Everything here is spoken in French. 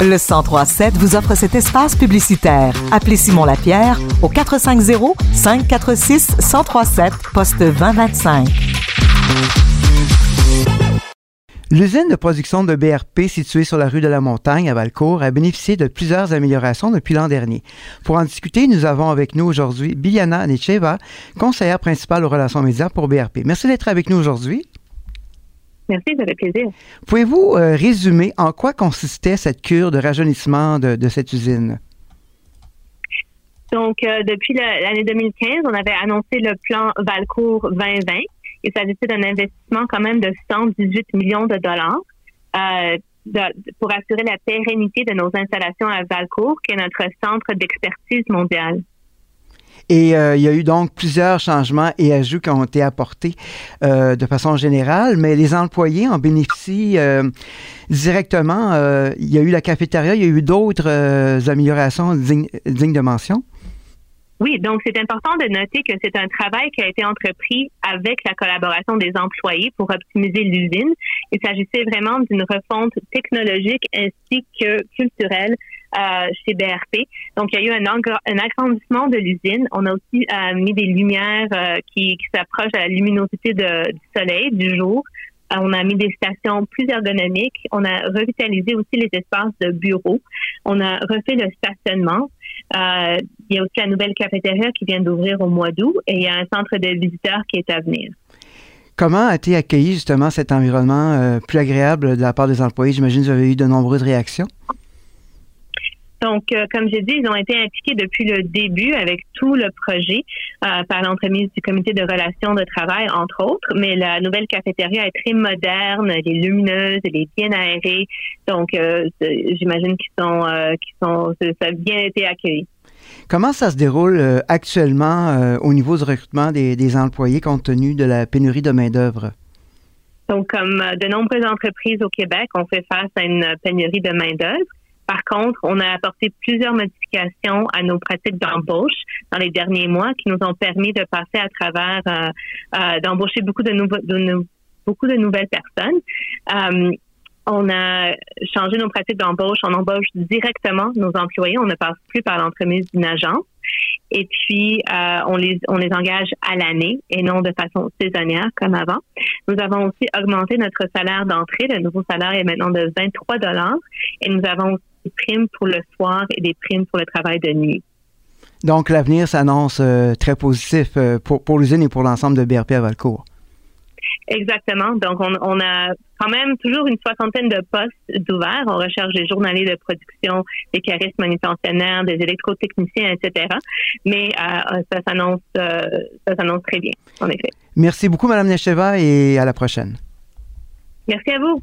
Le 1037 vous offre cet espace publicitaire. Appelez Simon Lapierre au 450 546 1037 poste 2025. L'usine de production de BRP située sur la rue de la Montagne à Valcourt a bénéficié de plusieurs améliorations depuis l'an dernier. Pour en discuter, nous avons avec nous aujourd'hui Biljana Necheva, conseillère principale aux relations médias pour BRP. Merci d'être avec nous aujourd'hui. Merci, ça fait plaisir. Pouvez-vous euh, résumer en quoi consistait cette cure de rajeunissement de, cette usine? Donc, euh, depuis l'année 2015, on avait annoncé le plan Valcourt 2020. Il s'agissait d'un investissement quand même de 118 millions de dollars euh, pour assurer la pérennité de nos installations à Valcourt, qui est notre centre d'expertise mondiale. Et euh, il y a eu donc plusieurs changements et ajouts qui ont été apportés euh, de façon générale, mais les employés en bénéficient euh, directement. il y a eu la cafétéria, il y a eu d'autres améliorations dignes, de mention. Oui, donc c'est important de noter que c'est un travail qui a été entrepris avec la collaboration des employés pour optimiser l'usine. Il s'agissait vraiment d'une refonte technologique ainsi que culturelle chez BRP. Donc, il y a eu un, agrandissement de l'usine. On a aussi euh, mis des lumières euh, qui, s'approchent à la luminosité du soleil, du jour. on a mis des stations plus ergonomiques. On a revitalisé aussi les espaces de bureaux. On a refait le stationnement. il y a aussi la nouvelle cafétéria qui vient d'ouvrir au mois d'août et il y a un centre de visiteurs qui est à venir. Comment a été accueilli justement cet environnement plus agréable de la part des employés? J'imagine que vous avez eu de nombreuses réactions. Donc, euh, comme j'ai dit, ils ont été impliqués depuis le début avec tout le projet euh, par l'entremise du comité de relations de travail, entre autres. Mais la nouvelle cafétéria est très moderne, elle est lumineuse, elle est bien aérée. Donc, euh, j'imagine qu'ils sont, qu'ils sont, ça a bien été accueilli. Comment ça se déroule actuellement au niveau du recrutement des, des, employés compte tenu de la pénurie de main-d'œuvre? Donc, comme de nombreuses entreprises au Québec, on fait face à une pénurie de main-d'œuvre. Par contre, on a apporté plusieurs modifications à nos pratiques d'embauche dans les derniers mois qui nous ont permis de passer à travers, euh, euh, d'embaucher beaucoup de, nouveaux, beaucoup de nouvelles personnes. Euh, on a changé nos pratiques d'embauche. On embauche directement nos employés. On ne passe plus par l'entremise d'une agence. Et puis, euh, on, les, on les engage à l'année et non de façon saisonnière comme avant. Nous avons aussi augmenté notre salaire d'entrée. Le nouveau salaire est maintenant de 23 dollars. Et nous avons des primes pour le soir et des primes pour le travail de nuit. Donc, l'avenir s'annonce euh, très positif euh, pour, pour l'usine et pour l'ensemble de BRP à Valcourt. Exactement. Donc, on, on, a quand même toujours une soixantaine de postes d'ouverts. On recherche des journaliers de production, des charistes manutentionnaires, des électrotechniciens, etc. Mais euh, ça s'annonce ça s'annonce très bien, en effet. Merci beaucoup, Mme Necheva, et à la prochaine. Merci à vous.